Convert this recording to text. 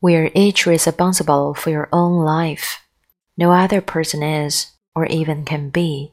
We are each responsible for your own life. No other person is, or even can be,